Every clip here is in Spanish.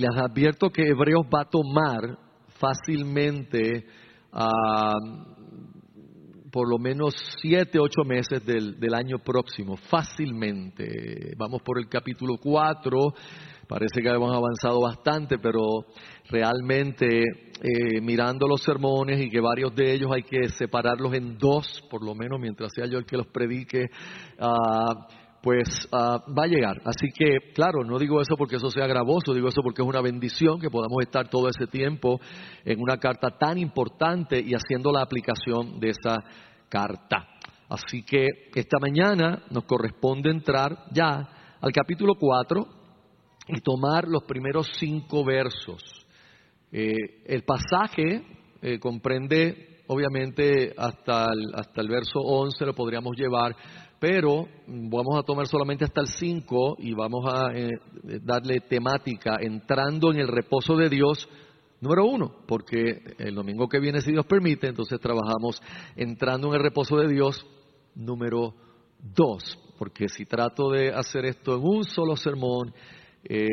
les advierto que Hebreos va a tomar fácilmente ah, por lo menos siete, ocho meses del, del, año próximo, fácilmente. Vamos por el capítulo 4, parece que hemos avanzado bastante, pero realmente eh, mirando los sermones y que varios de ellos hay que separarlos en dos, por lo menos mientras sea yo el que los predique. Uh, pues uh, va a llegar. Así que, claro, no digo eso porque eso sea gravoso, digo eso porque es una bendición que podamos estar todo ese tiempo en una carta tan importante y haciendo la aplicación de esa carta. Así que esta mañana nos corresponde entrar ya al capítulo 4 y tomar los primeros cinco versos. Eh, el pasaje eh, comprende, obviamente, hasta el, hasta el verso 11 lo podríamos llevar, pero vamos a tomar solamente hasta el 5 y vamos a eh, darle temática entrando en el reposo de Dios número uno, porque el domingo que viene, si Dios permite, entonces trabajamos entrando en el reposo de Dios número dos, porque si trato de hacer esto en un solo sermón, eh,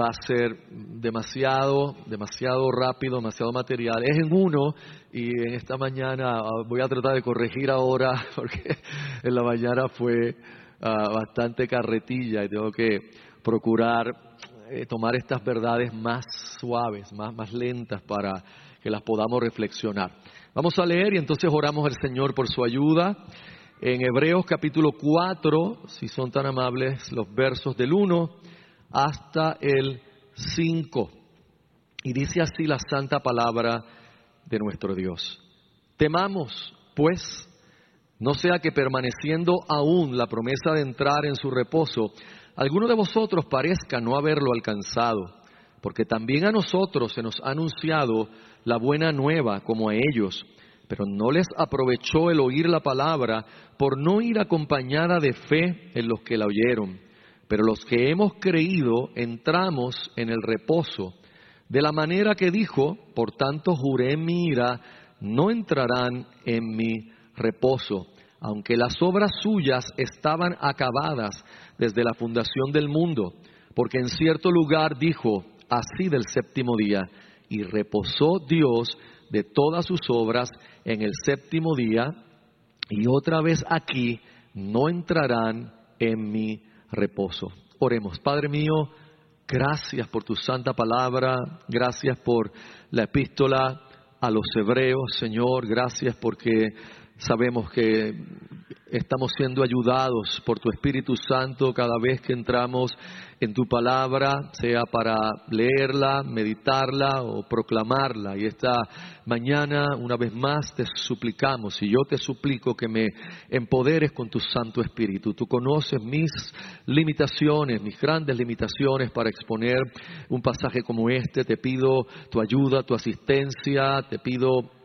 va a ser demasiado, demasiado rápido, demasiado material. Es en uno y en esta mañana ah, voy a tratar de corregir ahora porque en la mañana fue ah, bastante carretilla y tengo que procurar eh, tomar estas verdades más suaves, más, más lentas para que las podamos reflexionar. Vamos a leer y entonces oramos al Señor por su ayuda. En Hebreos capítulo 4, si son tan amables, los versos del 1 hasta el 5. Y dice así la santa palabra de nuestro Dios. Temamos, pues, no sea que permaneciendo aún la promesa de entrar en su reposo, alguno de vosotros parezca no haberlo alcanzado, porque también a nosotros se nos ha anunciado la buena nueva como a ellos, pero no les aprovechó el oír la palabra por no ir acompañada de fe en los que la oyeron. Pero los que hemos creído entramos en el reposo, de la manera que dijo, por tanto juré mi ira, no entrarán en mi reposo, aunque las obras suyas estaban acabadas desde la fundación del mundo, porque en cierto lugar dijo así del séptimo día, y reposó Dios de todas sus obras en el séptimo día, y otra vez aquí no entrarán en mi reposo. Oremos, Padre mío, gracias por tu santa palabra, gracias por la epístola a los hebreos, Señor, gracias porque sabemos que estamos siendo ayudados por tu Espíritu Santo cada vez que entramos en tu palabra, sea para leerla, meditarla o proclamarla. Y esta mañana, una vez más, te suplicamos y yo te suplico que me empoderes con tu Santo Espíritu. Tú conoces mis limitaciones, mis grandes limitaciones para exponer un pasaje como este. Te pido tu ayuda, tu asistencia, te pido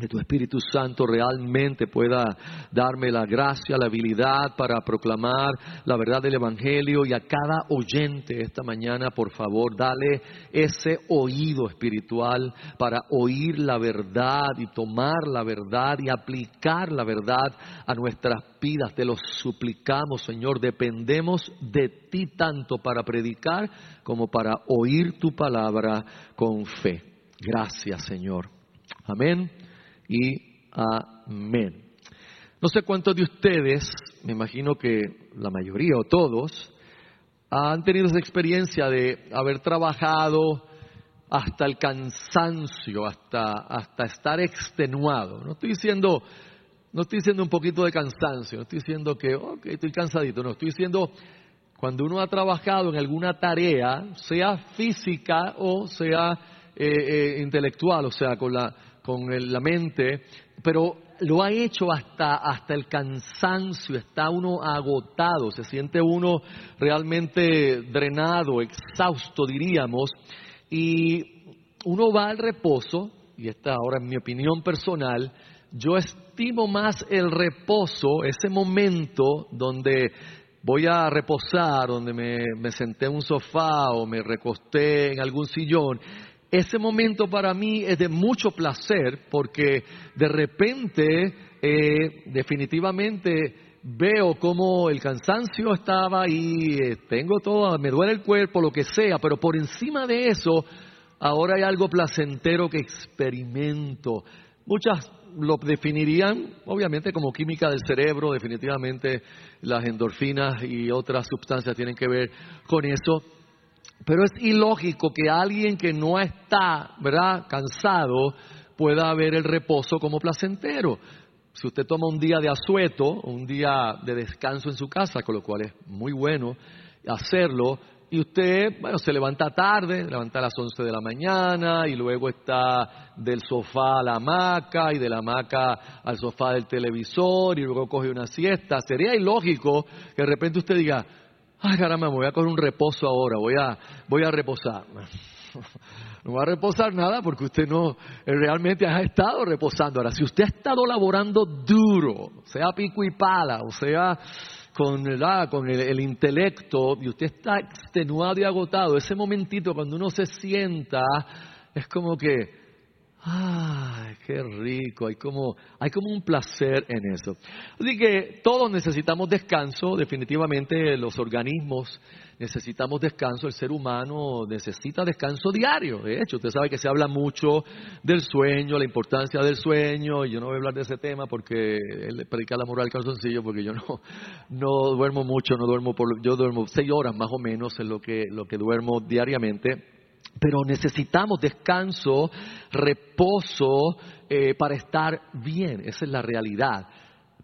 que tu Espíritu Santo realmente pueda darme la gracia, la habilidad para proclamar la verdad del Evangelio y a cada oyente esta mañana, por favor, dale ese oído espiritual para oír la verdad y tomar la verdad y aplicar la verdad a nuestras vidas. Te lo suplicamos, Señor, dependemos de ti tanto para predicar como para oír tu palabra con fe. Gracias, Señor. Amén y amén. No sé cuántos de ustedes, me imagino que la mayoría o todos, han tenido esa experiencia de haber trabajado hasta el cansancio, hasta, hasta estar extenuado. No estoy diciendo, no estoy diciendo un poquito de cansancio, no estoy diciendo que, ok, estoy cansadito, no, estoy diciendo cuando uno ha trabajado en alguna tarea, sea física o sea eh, eh, intelectual, o sea, con la, con la mente, pero lo ha hecho hasta, hasta el cansancio, está uno agotado, se siente uno realmente drenado, exhausto, diríamos, y uno va al reposo, y esta ahora en mi opinión personal, yo estimo más el reposo, ese momento donde voy a reposar, donde me, me senté en un sofá o me recosté en algún sillón, ese momento para mí es de mucho placer porque de repente, eh, definitivamente, veo cómo el cansancio estaba ahí, eh, tengo todo, me duele el cuerpo, lo que sea, pero por encima de eso, ahora hay algo placentero que experimento. Muchas lo definirían, obviamente, como química del cerebro, definitivamente las endorfinas y otras sustancias tienen que ver con eso. Pero es ilógico que alguien que no está, ¿verdad?, cansado, pueda ver el reposo como placentero. Si usted toma un día de asueto, un día de descanso en su casa, con lo cual es muy bueno hacerlo, y usted, bueno, se levanta tarde, levanta a las 11 de la mañana y luego está del sofá a la hamaca y de la hamaca al sofá del televisor y luego coge una siesta. Sería ilógico que de repente usted diga, ay caramba, me voy a coger un reposo ahora, voy a, voy a reposar. No va a reposar nada porque usted no realmente ha estado reposando. Ahora, si usted ha estado laborando duro, sea pico y pala, o sea con, con el, intelecto y usted está extenuado y agotado, ese momentito cuando uno se sienta es como que, ¡ay, qué rico! Hay como, hay como un placer en eso. Así que todos necesitamos descanso, definitivamente los organismos necesitamos descanso, el ser humano necesita descanso diario. De hecho, usted sabe que se habla mucho del sueño, la importancia del sueño, y yo no voy a hablar de ese tema porque él predica la moral calzoncillo, porque yo no, no duermo mucho, no duermo por, yo duermo seis horas más o menos en lo que, lo que duermo diariamente. Pero necesitamos descanso, reposo eh, para estar bien. Esa es la realidad.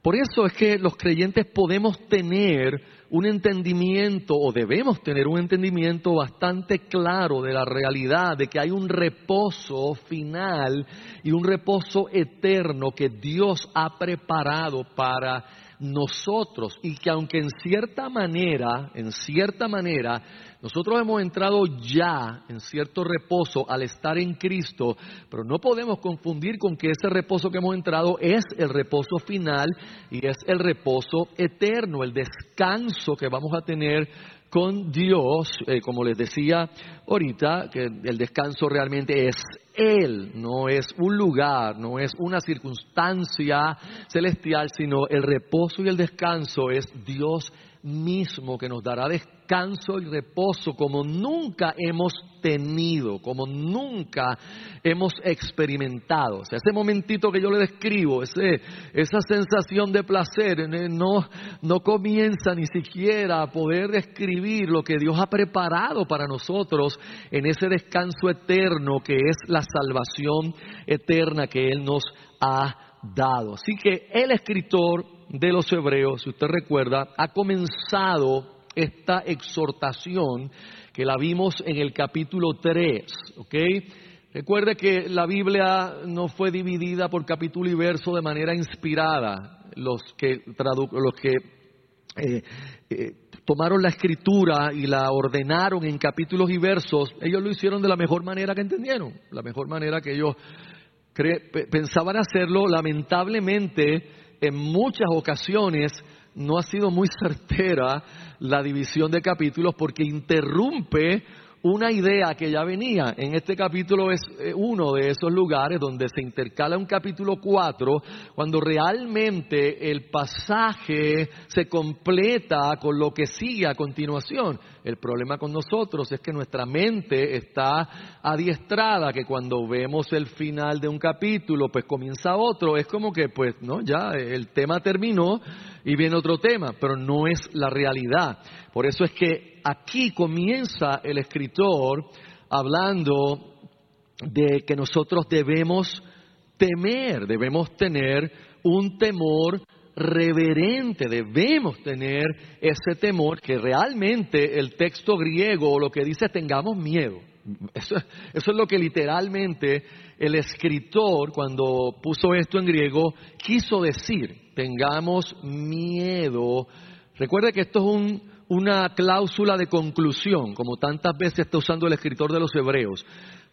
Por eso es que los creyentes podemos tener un entendimiento o debemos tener un entendimiento bastante claro de la realidad de que hay un reposo final y un reposo eterno que Dios ha preparado para nosotros y que aunque en cierta manera, en cierta manera, nosotros hemos entrado ya en cierto reposo al estar en Cristo, pero no podemos confundir con que ese reposo que hemos entrado es el reposo final y es el reposo eterno, el descanso que vamos a tener con Dios, eh, como les decía ahorita, que el descanso realmente es Él, no es un lugar, no es una circunstancia celestial, sino el reposo y el descanso es Dios mismo que nos dará descanso y reposo como nunca hemos tenido, como nunca hemos experimentado. O sea, ese momentito que yo le describo, ese, esa sensación de placer, eh, no, no comienza ni siquiera a poder describir lo que Dios ha preparado para nosotros en ese descanso eterno que es la salvación eterna que Él nos ha dado. Así que el escritor de los Hebreos, si usted recuerda, ha comenzado esta exhortación que la vimos en el capítulo 3, ¿ok? Recuerde que la Biblia no fue dividida por capítulo y verso de manera inspirada. Los que, los que eh, eh, tomaron la escritura y la ordenaron en capítulos y versos, ellos lo hicieron de la mejor manera que entendieron, la mejor manera que ellos pensaban hacerlo. Lamentablemente, en muchas ocasiones no ha sido muy certera la división de capítulos porque interrumpe una idea que ya venía. En este capítulo es eh, uno de esos lugares donde se intercala un capítulo 4, cuando realmente el pasaje se completa con lo que sigue a continuación. El problema con nosotros es que nuestra mente está adiestrada, que cuando vemos el final de un capítulo, pues comienza otro. Es como que, pues, no, ya el tema terminó y viene otro tema, pero no es la realidad. Por eso es que aquí comienza el escritor hablando de que nosotros debemos temer, debemos tener un temor reverente, debemos tener ese temor que realmente el texto griego lo que dice tengamos miedo. Eso, eso, es lo que literalmente el escritor cuando puso esto en griego quiso decir, tengamos miedo. Recuerde que esto es un, una cláusula de conclusión, como tantas veces está usando el escritor de los Hebreos.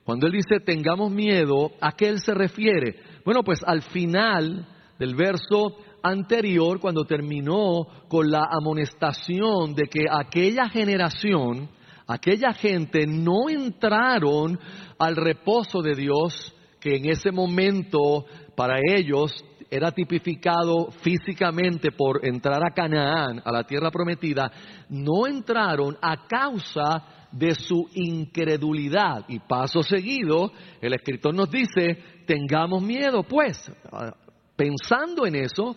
Cuando él dice tengamos miedo, ¿a qué él se refiere? Bueno, pues al final del verso anterior, cuando terminó con la amonestación de que aquella generación, aquella gente no entraron al reposo de Dios, que en ese momento para ellos era tipificado físicamente por entrar a Canaán, a la tierra prometida, no entraron a causa de su incredulidad. Y paso seguido, el escritor nos dice, tengamos miedo, pues, pensando en eso,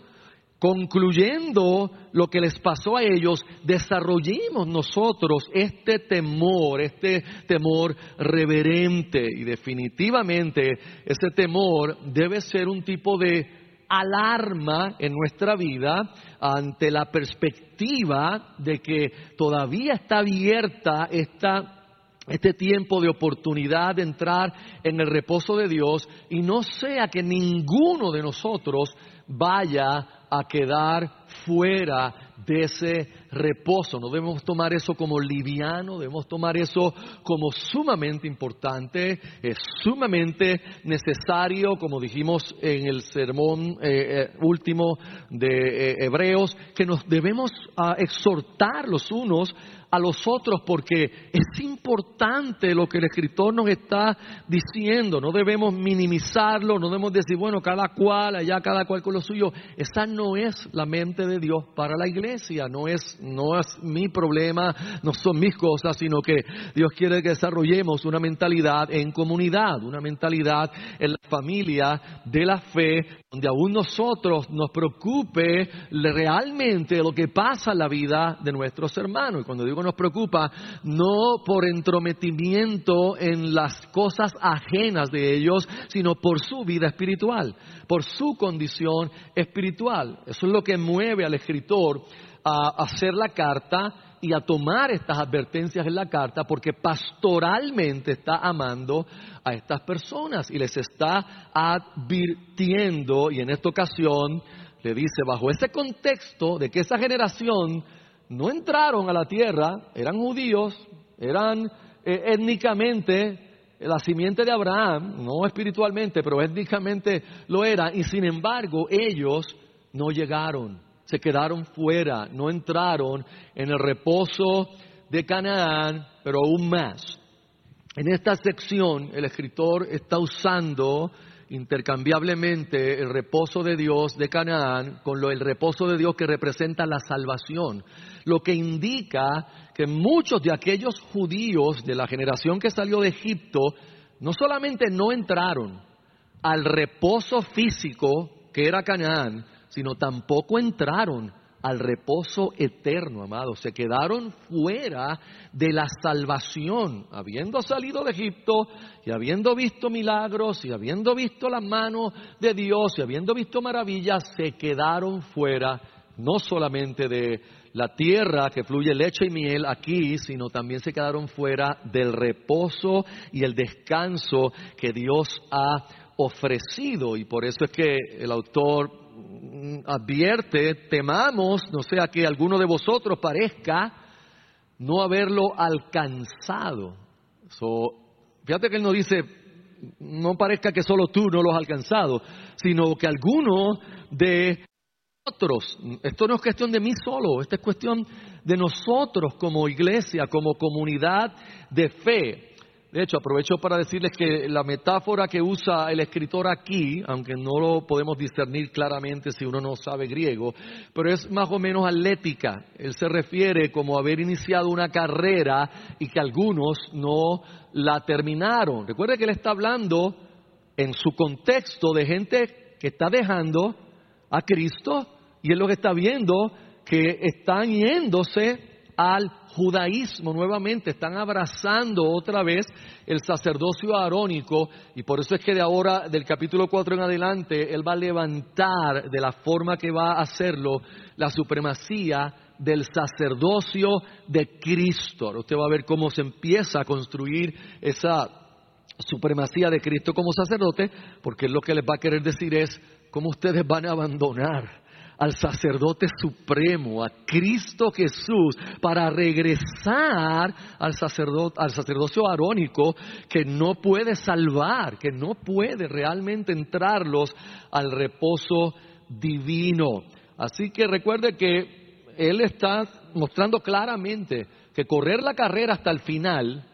concluyendo lo que les pasó a ellos, desarrollemos nosotros este temor, este temor reverente. Y definitivamente ese temor debe ser un tipo de alarma en nuestra vida ante la perspectiva de que todavía está abierta esta este tiempo de oportunidad de entrar en el reposo de Dios y no sea que ninguno de nosotros vaya a quedar fuera de ese reposo. No debemos tomar eso como liviano, debemos tomar eso como sumamente importante, es sumamente necesario, como dijimos en el sermón eh, eh, último de eh, Hebreos, que nos debemos ah, exhortar los unos a los otros porque es importante lo que el escritor nos está diciendo. No debemos minimizarlo, no debemos decir, bueno, cada cual, allá cada cual con lo suyo. Esa no es la mente de Dios para la iglesia, no es, no es mi problema, no son mis cosas, sino que Dios quiere que desarrollemos una mentalidad en comunidad, una mentalidad en la familia de la fe, donde aún nosotros nos preocupe realmente lo que pasa en la vida de nuestros hermanos. Y cuando digo nos preocupa, no por entrometimiento en las cosas ajenas de ellos, sino por su vida espiritual, por su condición espiritual. Eso es lo que mueve al escritor a hacer la carta y a tomar estas advertencias en la carta porque pastoralmente está amando a estas personas y les está advirtiendo y en esta ocasión le dice bajo ese contexto de que esa generación no entraron a la tierra, eran judíos, eran eh, étnicamente la simiente de Abraham, no espiritualmente, pero étnicamente lo eran, y sin embargo ellos no llegaron, se quedaron fuera, no entraron en el reposo de Canaán, pero aún más. En esta sección el escritor está usando intercambiablemente el reposo de Dios de Canaán con lo, el reposo de Dios que representa la salvación, lo que indica que muchos de aquellos judíos de la generación que salió de Egipto no solamente no entraron al reposo físico que era Canaán, sino tampoco entraron al reposo eterno, amados. Se quedaron fuera de la salvación, habiendo salido de Egipto y habiendo visto milagros y habiendo visto las manos de Dios y habiendo visto maravillas, se quedaron fuera no solamente de la tierra que fluye leche y miel aquí, sino también se quedaron fuera del reposo y el descanso que Dios ha ofrecido. Y por eso es que el autor advierte, temamos, no sea que alguno de vosotros parezca no haberlo alcanzado. fíjate que él no dice, no parezca que solo tú no lo has alcanzado, sino que alguno de nosotros, esto no es cuestión de mí solo, esta es cuestión de nosotros como iglesia, como comunidad de fe. De hecho, aprovecho para decirles que la metáfora que usa el escritor aquí, aunque no lo podemos discernir claramente si uno no sabe griego, pero es más o menos atlética. Él se refiere como haber iniciado una carrera y que algunos no la terminaron. Recuerde que él está hablando en su contexto de gente que está dejando a Cristo y es lo que está viendo que están yéndose al judaísmo nuevamente, están abrazando otra vez el sacerdocio arónico y por eso es que de ahora, del capítulo 4 en adelante, él va a levantar de la forma que va a hacerlo la supremacía del sacerdocio de Cristo. usted va a ver cómo se empieza a construir esa supremacía de Cristo como sacerdote, porque lo que les va a querer decir es cómo ustedes van a abandonar al sacerdote supremo, a Cristo Jesús, para regresar al, sacerdote, al sacerdocio arónico que no puede salvar, que no puede realmente entrarlos al reposo divino. Así que recuerde que Él está mostrando claramente que correr la carrera hasta el final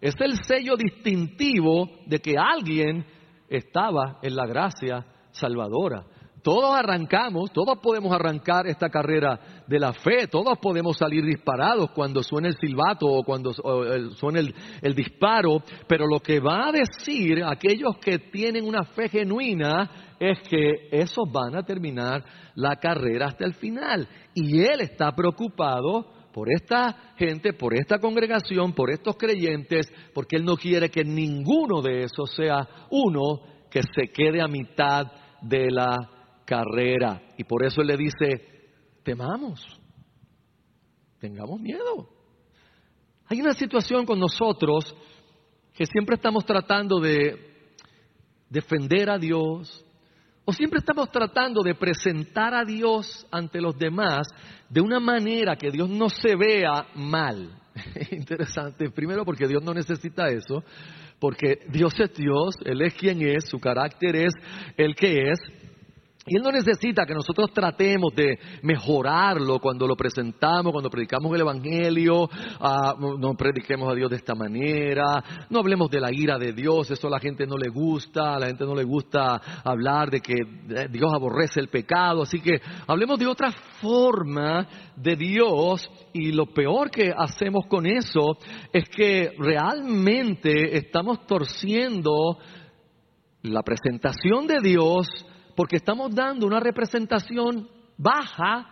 es el sello distintivo de que alguien estaba en la gracia salvadora Todos arrancamos, todos podemos arrancar esta carrera de la fe, todos podemos salir disparados cuando suene el silbato o cuando suene el, el, disparo, pero lo que va a decir aquellos que tienen una fe genuina es que esos van a terminar la carrera hasta el final. Y él está preocupado por esta gente, por esta congregación, por estos creyentes, porque él no quiere que ninguno de esos sea uno que se quede a mitad de la carrera. Y por eso él le dice, temamos, tengamos miedo. Hay una situación con nosotros que siempre estamos tratando de defender a Dios, o siempre estamos tratando de presentar a Dios ante los demás de una manera que Dios no se vea mal. Interesante, primero porque Dios no necesita eso, porque Dios es Dios, Él es quien es, su carácter es el que es, y Él no necesita que nosotros tratemos de mejorarlo cuando lo presentamos, cuando predicamos el Evangelio, ah, no prediquemos a Dios de esta manera, no hablemos de la ira de Dios, eso a la gente no le gusta, a la gente no le gusta hablar de que eh, Dios aborrece el pecado, así que hablemos de otra forma de Dios y lo peor que hacemos con eso es que realmente estamos torciendo la presentación de Dios porque estamos dando una representación baja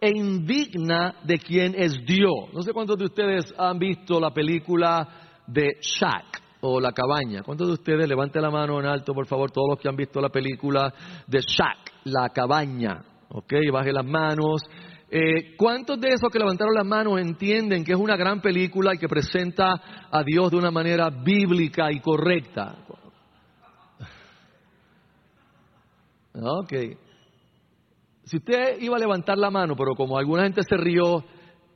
e indigna de quien es Dios. No sé cuántos de ustedes han visto la película de Shack o La Cabaña. ¿Cuántos de ustedes, levante la mano en alto, por favor, todos los que han visto la película de Shack, La Cabaña? ¿Ok? Baje las manos. Eh, ¿Cuántos de esos que levantaron las manos entienden que es una gran película y que presenta a Dios de una manera bíblica y correcta? Ok. Si usted iba a levantar la mano, pero como alguna gente se rió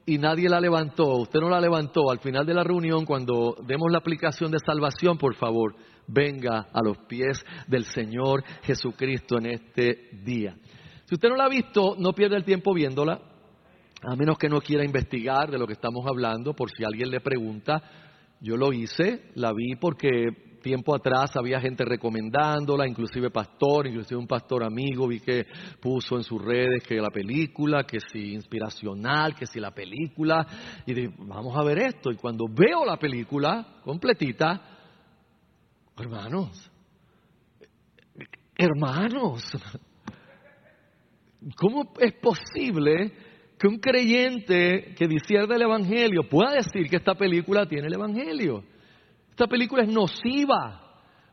y nadie la levantó, usted no la levantó, al final de la reunión, cuando demos la aplicación de salvación, por favor, venga a los pies del Señor Jesucristo en este día. Si usted no la ha visto, no pierda el tiempo viéndola, a menos que no quiera investigar de lo que estamos hablando, por si alguien le pregunta. Yo lo hice, la vi porque tiempo atrás había gente recomendándola, inclusive pastor, inclusive un pastor amigo vi que puso en sus redes que la película, que si inspiracional, que si la película, y dije, vamos a ver esto. Y cuando veo la película completita, hermanos, hermanos, ¿cómo es posible que un creyente que disierde el Evangelio pueda decir que esta película tiene el Evangelio? Esta película es nociva,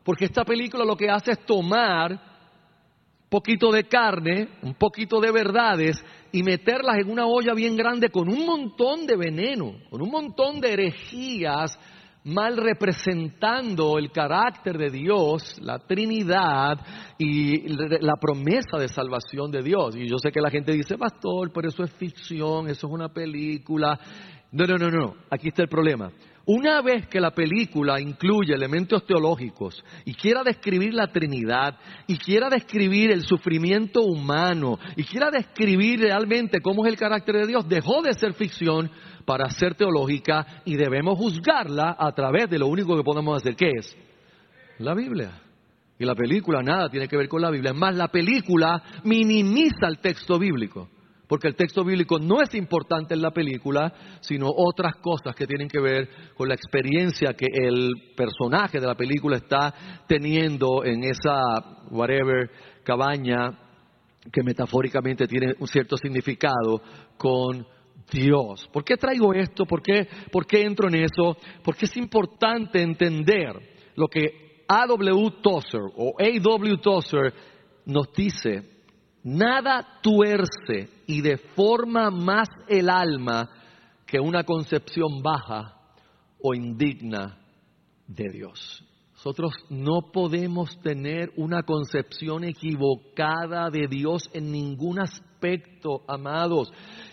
porque esta película lo que hace es tomar un poquito de carne, un poquito de verdades y meterlas en una olla bien grande con un montón de veneno, con un montón de herejías mal representando el carácter de Dios, la Trinidad y la promesa de salvación de Dios. Y yo sé que la gente dice, pastor, pero eso es ficción, eso es una película. No, no, no, no, aquí está el problema. Una vez que la película incluye elementos teológicos y quiera describir la Trinidad y quiera describir el sufrimiento humano y quiera describir realmente cómo es el carácter de Dios, dejó de ser ficción para ser teológica y debemos juzgarla a través de lo único que podemos hacer, ¿qué es? La Biblia. Y la película nada tiene que ver con la Biblia. Es más, la película minimiza el texto bíblico porque el texto bíblico no es importante en la película, sino otras cosas que tienen que ver con la experiencia que el personaje de la película está teniendo en esa, whatever, cabaña que metafóricamente tiene un cierto significado con Dios. ¿Por qué traigo esto? ¿Por qué, ¿Por qué entro en eso? Porque es importante entender lo que A.W. Tozer o A.W. Tozer nos dice Nada tuerce y deforma más el alma que una concepción baja o indigna de Dios. Nosotros no podemos tener una concepción equivocada de Dios en ningún aspecto, amados.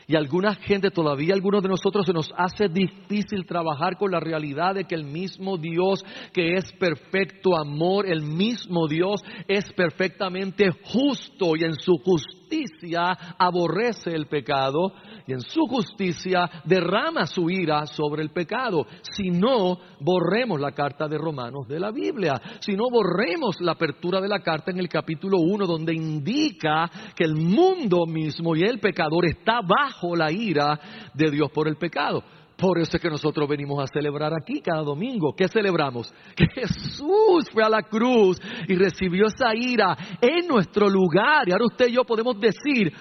Y alguna gente, todavía algunos de nosotros se nos hace difícil trabajar con la realidad de que el mismo Dios que es perfecto amor, el mismo Dios es perfectamente justo y en su justicia aborrece el pecado y en su justicia derrama su ira sobre el pecado. Si no, borremos la carta de Romanos de la Biblia. Si no, borremos la apertura de la carta en el capítulo 1 donde indica que el mundo mismo y el pecador está bajo la ira de Dios por el pecado. Por eso es que nosotros venimos a celebrar aquí cada domingo. ¿Qué celebramos? Que Jesús fue a la cruz y recibió esa ira en nuestro lugar. Y ahora usted y yo podemos decir,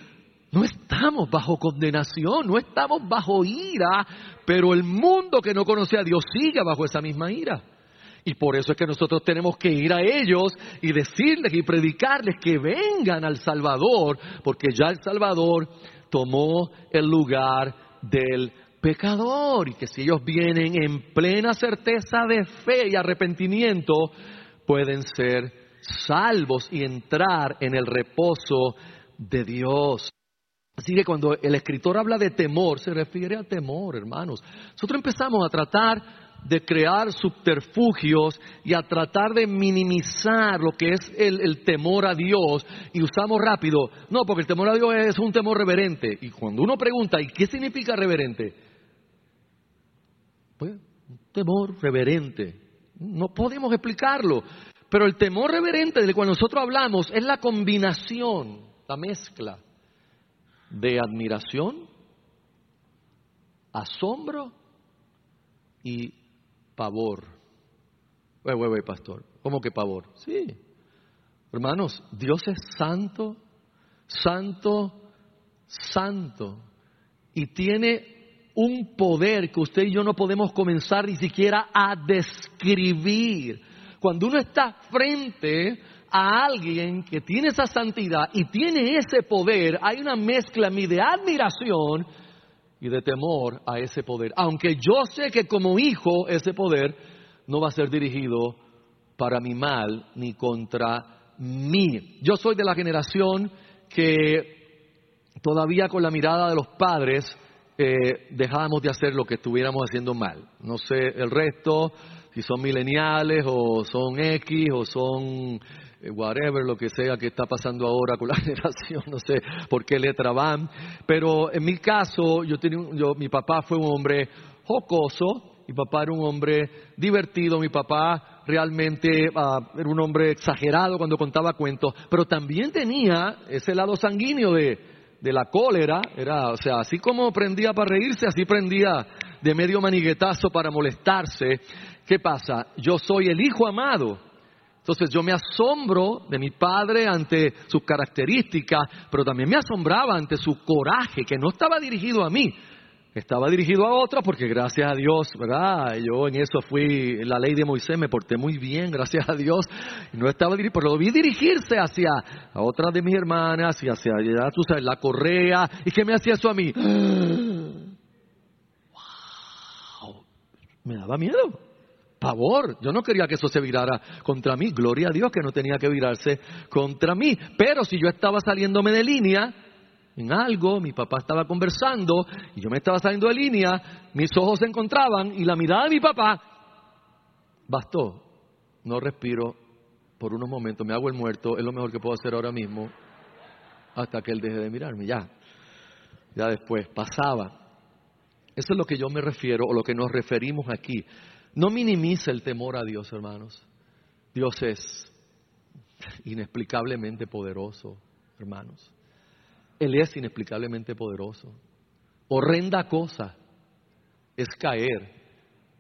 no estamos bajo condenación, no estamos bajo ira, pero el mundo que no conoce a Dios sigue bajo esa misma ira. Y por eso es que nosotros tenemos que ir a ellos y decirles y predicarles que vengan al Salvador, porque ya el Salvador tomó el lugar del pecador y que si ellos vienen en plena certeza de fe y arrepentimiento, pueden ser salvos y entrar en el reposo de Dios. Así que cuando el escritor habla de temor, se refiere a temor, hermanos. Nosotros empezamos a tratar de crear subterfugios y a tratar de minimizar lo que es el, temor a Dios y usamos rápido, no, porque el temor a Dios es un temor reverente. Y cuando uno pregunta, ¿y qué significa reverente? Pues, un temor reverente. No podemos explicarlo. Pero el temor reverente del cual nosotros hablamos es la combinación, la mezcla de admiración, asombro y pavor. Wey, wey, pastor. ¿Cómo que pavor? Sí. Hermanos, Dios es santo, santo, santo. Y tiene un poder que usted y yo no podemos comenzar ni siquiera a describir. Cuando uno está frente a alguien que tiene esa santidad y tiene ese poder, hay una mezcla de admiración y de temor a ese poder. Aunque yo sé que como hijo ese poder no va a ser dirigido para mi mal ni contra mí. Yo soy de la generación que todavía con la mirada de los padres eh, dejábamos de hacer lo que estuviéramos haciendo mal. No sé el resto, si son mileniales o son X o son eh, whatever, lo que sea que está pasando ahora con la generación, no sé por qué letra van. Pero en mi caso, yo tenía, yo, mi papá fue un hombre jocoso, mi papá era un hombre divertido, mi papá realmente uh, era un hombre exagerado cuando contaba cuentos, pero también tenía ese lado sanguíneo de de la cólera, era, o sea, así como prendía para reírse, así prendía de medio maniguetazo para molestarse. ¿Qué pasa? Yo soy el hijo amado. Entonces yo me asombro de mi padre ante sus características, pero también me asombraba ante su coraje, que no estaba dirigido a mí, estaba dirigido a otra porque gracias a Dios, ¿verdad? Yo en eso fui, en la ley de Moisés me porté muy bien, gracias a Dios. No estaba dirigido, pero lo vi dirigirse hacia a otra de mis hermanas y hacia allá, tú sabes, la correa. ¿Y qué me hacía eso a mí? ¡Wow! Me daba miedo. Pavor, yo no quería que eso se virara contra mí. Gloria a Dios que no tenía que virarse contra mí. Pero si yo estaba saliéndome de línea, en algo, mi papá estaba conversando y yo me estaba saliendo de línea, mis ojos se encontraban y la mirada de mi papá bastó. No respiro por unos momentos, me hago el muerto, es lo mejor que puedo hacer ahora mismo, hasta que él deje de mirarme, ya. Ya después, pasaba. Eso es lo que yo me refiero, o lo que nos referimos aquí. No minimice el temor a Dios, hermanos. Dios es inexplicablemente poderoso, hermanos. Él es inexplicablemente poderoso. Horrenda cosa es caer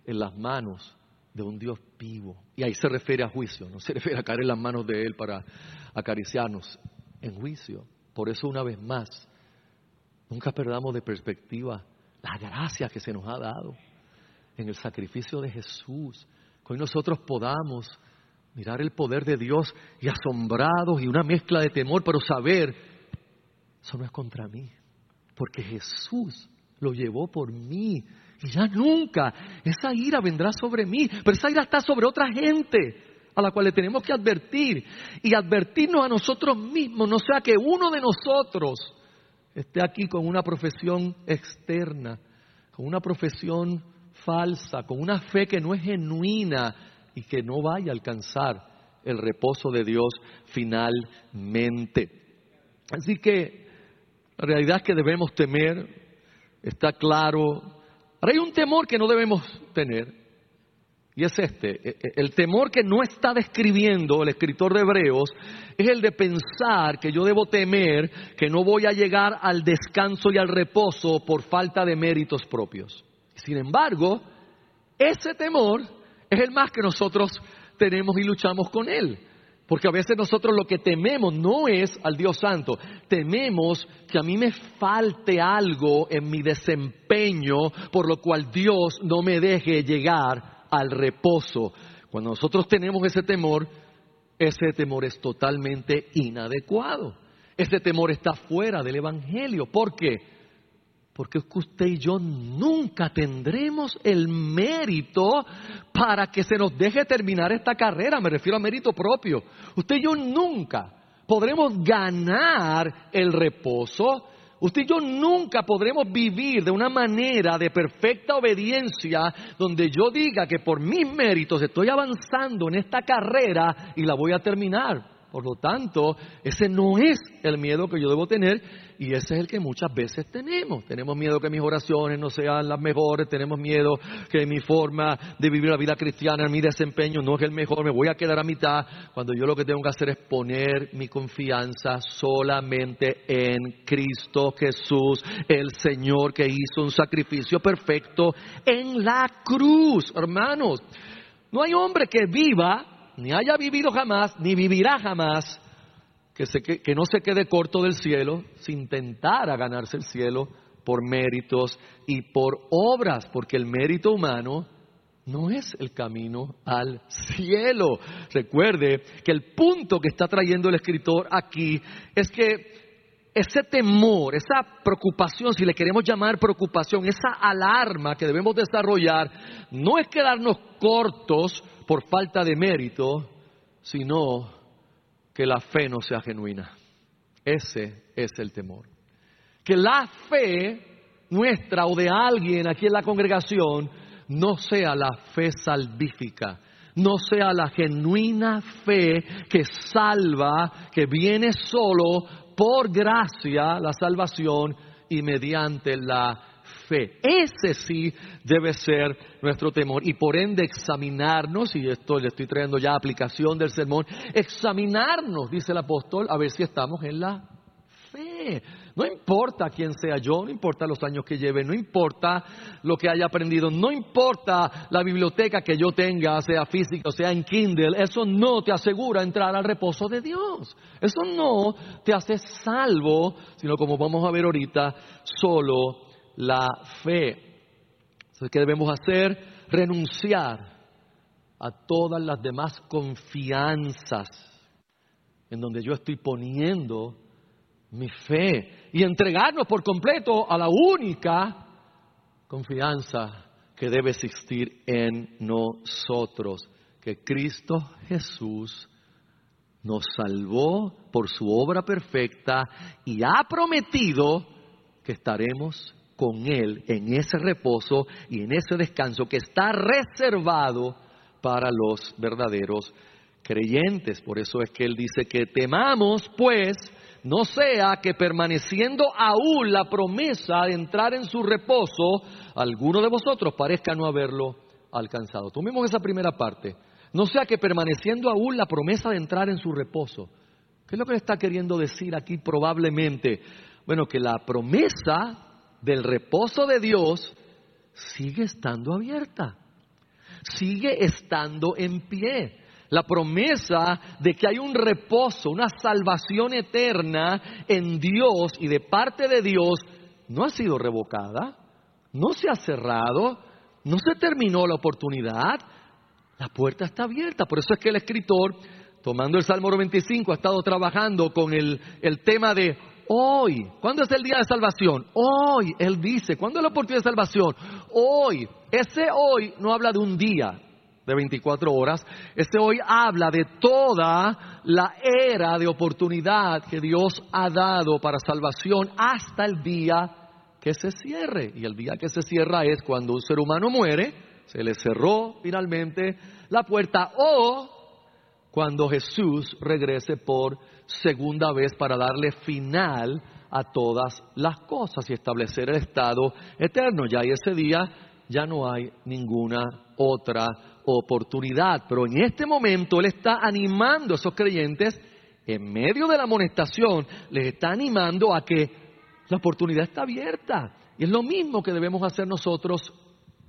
en las manos de un Dios vivo. Y ahí se refiere a juicio, no se refiere a caer en las manos de Él para acariciarnos. En juicio. Por eso una vez más, nunca perdamos de perspectiva la gracia que se nos ha dado en el sacrificio de Jesús. Que hoy nosotros podamos mirar el poder de Dios y asombrados y una mezcla de temor, pero saber eso no es contra mí, porque Jesús lo llevó por mí. Y ya nunca esa ira vendrá sobre mí, pero esa ira está sobre otra gente a la cual le tenemos que advertir y advertirnos a nosotros mismos, no sea que uno de nosotros esté aquí con una profesión externa, con una profesión falsa, con una fe que no es genuina y que no vaya a alcanzar el reposo de Dios finalmente. Así que la realidad que debemos temer, está claro. Ahora hay un temor que no debemos tener, y es este, e, e, el temor que no está describiendo el escritor de Hebreos es el de pensar que yo debo temer que no voy a llegar al descanso y al reposo por falta de méritos propios. Sin embargo, ese temor es el más que nosotros tenemos y luchamos con él. Porque a veces nosotros lo que tememos no es al Dios Santo, tememos que a mí me falte algo en mi desempeño, por lo cual Dios no me deje llegar al reposo. Cuando nosotros tenemos ese temor, ese temor es totalmente inadecuado. Ese temor está fuera del Evangelio. ¿Por qué? Porque usted y yo nunca tendremos el mérito para que se nos deje terminar esta carrera. Me refiero a mérito propio. Usted y yo nunca podremos ganar el reposo. Usted y yo nunca podremos vivir de una manera de perfecta obediencia donde yo diga que por mis méritos estoy avanzando en esta carrera y la voy a terminar. Por lo tanto, ese no es el miedo que yo debo tener y ese es el que muchas veces tenemos. Tenemos miedo que mis oraciones no sean las mejores, tenemos miedo que mi forma de vivir la vida cristiana, mi desempeño no es el mejor, me voy a quedar a mitad, cuando yo lo que tengo que hacer es poner mi confianza solamente en Cristo Jesús, el Señor que hizo un sacrificio perfecto en la cruz, hermanos. No hay hombre que viva ni haya vivido jamás, ni vivirá jamás, que, que, no se quede corto del cielo, sin intentar a ganarse el cielo por méritos y por obras, porque el mérito humano no es el camino al cielo. Recuerde que el punto que está trayendo el escritor aquí es que ese temor, esa preocupación, si le queremos llamar preocupación, esa alarma que debemos desarrollar, no es quedarnos cortos por falta de mérito, sino que la fe no sea genuina. Ese es el temor. Que la fe nuestra o de alguien aquí en la congregación no sea la fe salvífica, no sea la genuina fe que salva, que viene solo por gracia la salvación y mediante la fe. Ese sí debe ser nuestro temor. Y por ende examinarnos, y esto le estoy trayendo ya aplicación del sermón, examinarnos, dice el apóstol, a ver si estamos en la fe. No importa quién sea yo, no importa los años que lleve, no importa lo que haya aprendido, no importa la biblioteca que yo tenga, sea física o sea en Kindle, eso no te asegura entrar al reposo de Dios. Eso no te hace salvo, sino como vamos a ver ahorita, solo la fe. ¿qué debemos hacer? Renunciar a todas las demás confianzas en donde yo estoy poniendo mi fe y entregarnos por completo a la única confianza que debe existir en nosotros, que Cristo Jesús nos salvó por su obra perfecta y ha prometido que estaremos con Él en ese reposo y en ese descanso que está reservado para los verdaderos creyentes. Por eso es que Él dice que temamos, pues, no sea que permaneciendo aún la promesa de entrar en su reposo, alguno de vosotros parezca no haberlo alcanzado. Tomemos esa primera parte. No sea que permaneciendo aún la promesa de entrar en su reposo. ¿Qué es lo que le está queriendo decir aquí probablemente? Bueno, que la promesa del reposo de Dios sigue estando abierta, sigue estando en pie. La promesa de que hay un reposo, una salvación eterna en Dios y de parte de Dios no ha sido revocada, no se ha cerrado, no se terminó la oportunidad, la puerta está abierta. Por eso es que el escritor, tomando el Salmo 95, ha estado trabajando con el, el tema de Hoy. ¿Cuándo es el día de salvación? Hoy. Él dice, ¿cuándo es la oportunidad de salvación? Hoy. Ese hoy no habla de un día de 24 horas. Ese hoy habla de toda la era de oportunidad que Dios ha dado para salvación hasta el día que se cierre. Y el día que se cierra es cuando un ser humano muere, se le cerró finalmente la puerta o cuando Jesús regrese por segunda vez para darle final a todas las cosas y establecer el estado eterno. Ya ese día ya no hay ninguna otra oportunidad. Pero en este momento Él está animando a esos creyentes, en medio de la amonestación, les está animando a que la oportunidad está abierta. Y es lo mismo que debemos hacer nosotros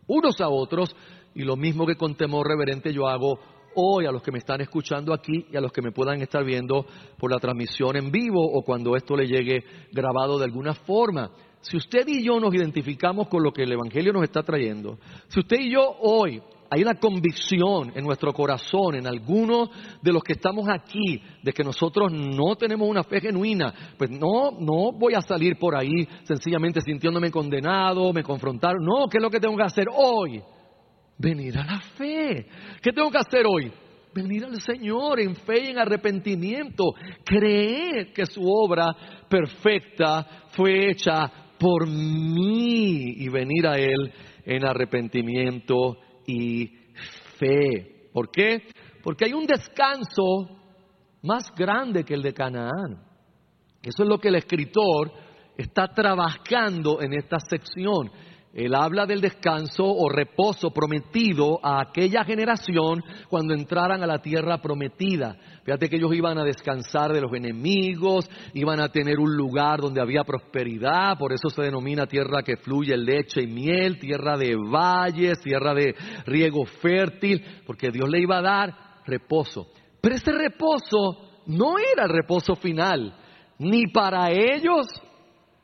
unos a otros y lo mismo que con temor reverente yo hago hoy a los que me están escuchando aquí y a los que me puedan estar viendo por la transmisión en vivo o cuando esto le llegue grabado de alguna forma. Si usted y yo nos identificamos con lo que el Evangelio nos está trayendo, si usted y yo hoy hay una convicción en nuestro corazón, en algunos de los que estamos aquí, de que nosotros no tenemos una fe genuina, pues no, no voy a salir por ahí sencillamente sintiéndome condenado, me confrontaron. No, ¿qué es lo que tengo que hacer hoy? Venir a la fe. ¿Qué tengo que hacer hoy? Venir al Señor en fe y en arrepentimiento. Creer que su obra perfecta fue hecha por mí y venir a Él en arrepentimiento y fe. ¿Por qué? Porque hay un descanso más grande que el de Canaán. Eso es lo que el escritor está trabajando en esta sección. Él habla del descanso o reposo prometido a aquella generación cuando entraran a la tierra prometida. Fíjate que ellos iban a descansar de los enemigos, iban a tener un lugar donde había prosperidad, por eso se denomina tierra que fluye leche y miel, tierra de valles, tierra de riego fértil, porque Dios le iba a dar reposo. Pero ese reposo no era el reposo final, ni para ellos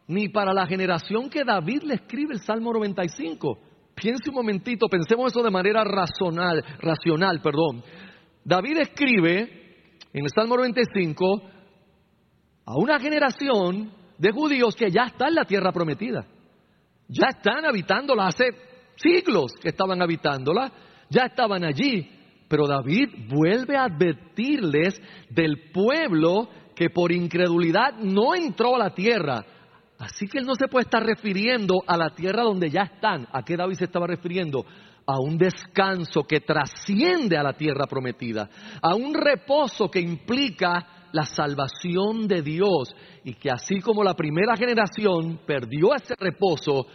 ni para la generación que David le escribe el Salmo 95. Piense un momentito, pensemos eso de manera racional, racional, perdón. David escribe en el Salmo 95 a una generación de judíos que ya está en la tierra prometida. Ya están habitándola hace siglos que estaban habitándola, ya estaban allí. Pero David vuelve a advertirles del pueblo que por incredulidad no entró a la tierra, Así que él no se puede estar refiriendo a la tierra donde ya están. ¿A qué David se estaba refiriendo? A un descanso que trasciende a la tierra prometida, a un reposo que implica la salvación de Dios y que así como la primera generación perdió ese reposo,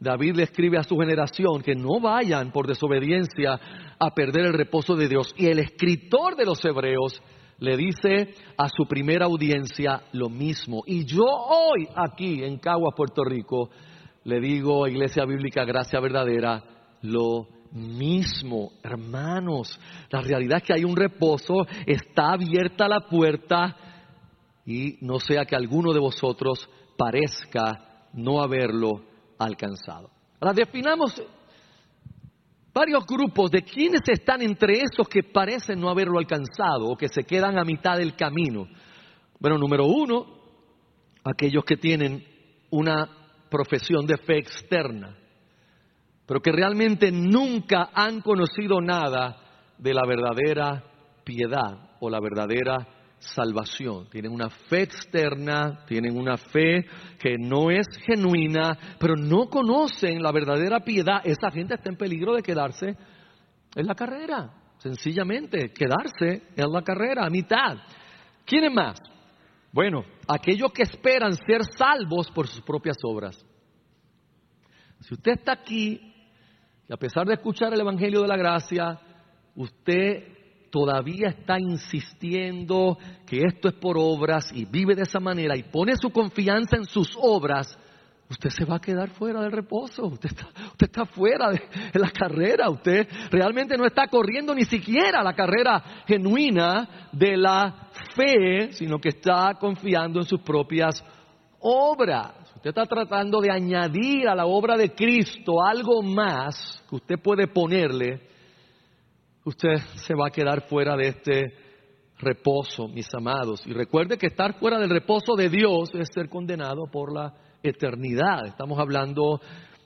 David le escribe a su generación que no vayan por desobediencia a perder el reposo de Dios. Y el escritor de los Hebreos le dice a su primera audiencia lo mismo. Y yo hoy aquí en Caguas, Puerto Rico, le digo a Iglesia Bíblica Gracia Verdadera lo mismo. Hermanos, la realidad es que hay un reposo, está abierta la puerta y no sea que alguno de vosotros parezca no haberlo alcanzado. Ahora definamos varios grupos de quienes están entre esos que parecen no haberlo alcanzado o que se quedan a mitad del camino. Bueno, número uno, aquellos que tienen una profesión de fe externa, pero que realmente nunca han conocido nada de la verdadera piedad o la verdadera salvación. Tienen una fe externa, tienen una fe que no es genuina, pero no conocen la verdadera piedad. Esa gente está en peligro de quedarse en la carrera, sencillamente, quedarse en la carrera a mitad. ¿Quiénes más? Bueno, aquellos que esperan ser salvos por sus propias obras. Si usted está aquí y a pesar de escuchar el Evangelio de la Gracia, usted todavía está insistiendo que esto es por obras y vive de esa manera y pone su confianza en sus obras, usted se va a quedar fuera del reposo, usted está, usted está fuera de, la carrera, usted realmente no está corriendo ni siquiera la carrera genuina de la fe, sino que está confiando en sus propias obras. Usted está tratando de añadir a la obra de Cristo algo más que usted puede ponerle usted se va a quedar fuera de este reposo, mis amados. Y recuerde que estar fuera del reposo de Dios es ser condenado por la eternidad. Estamos hablando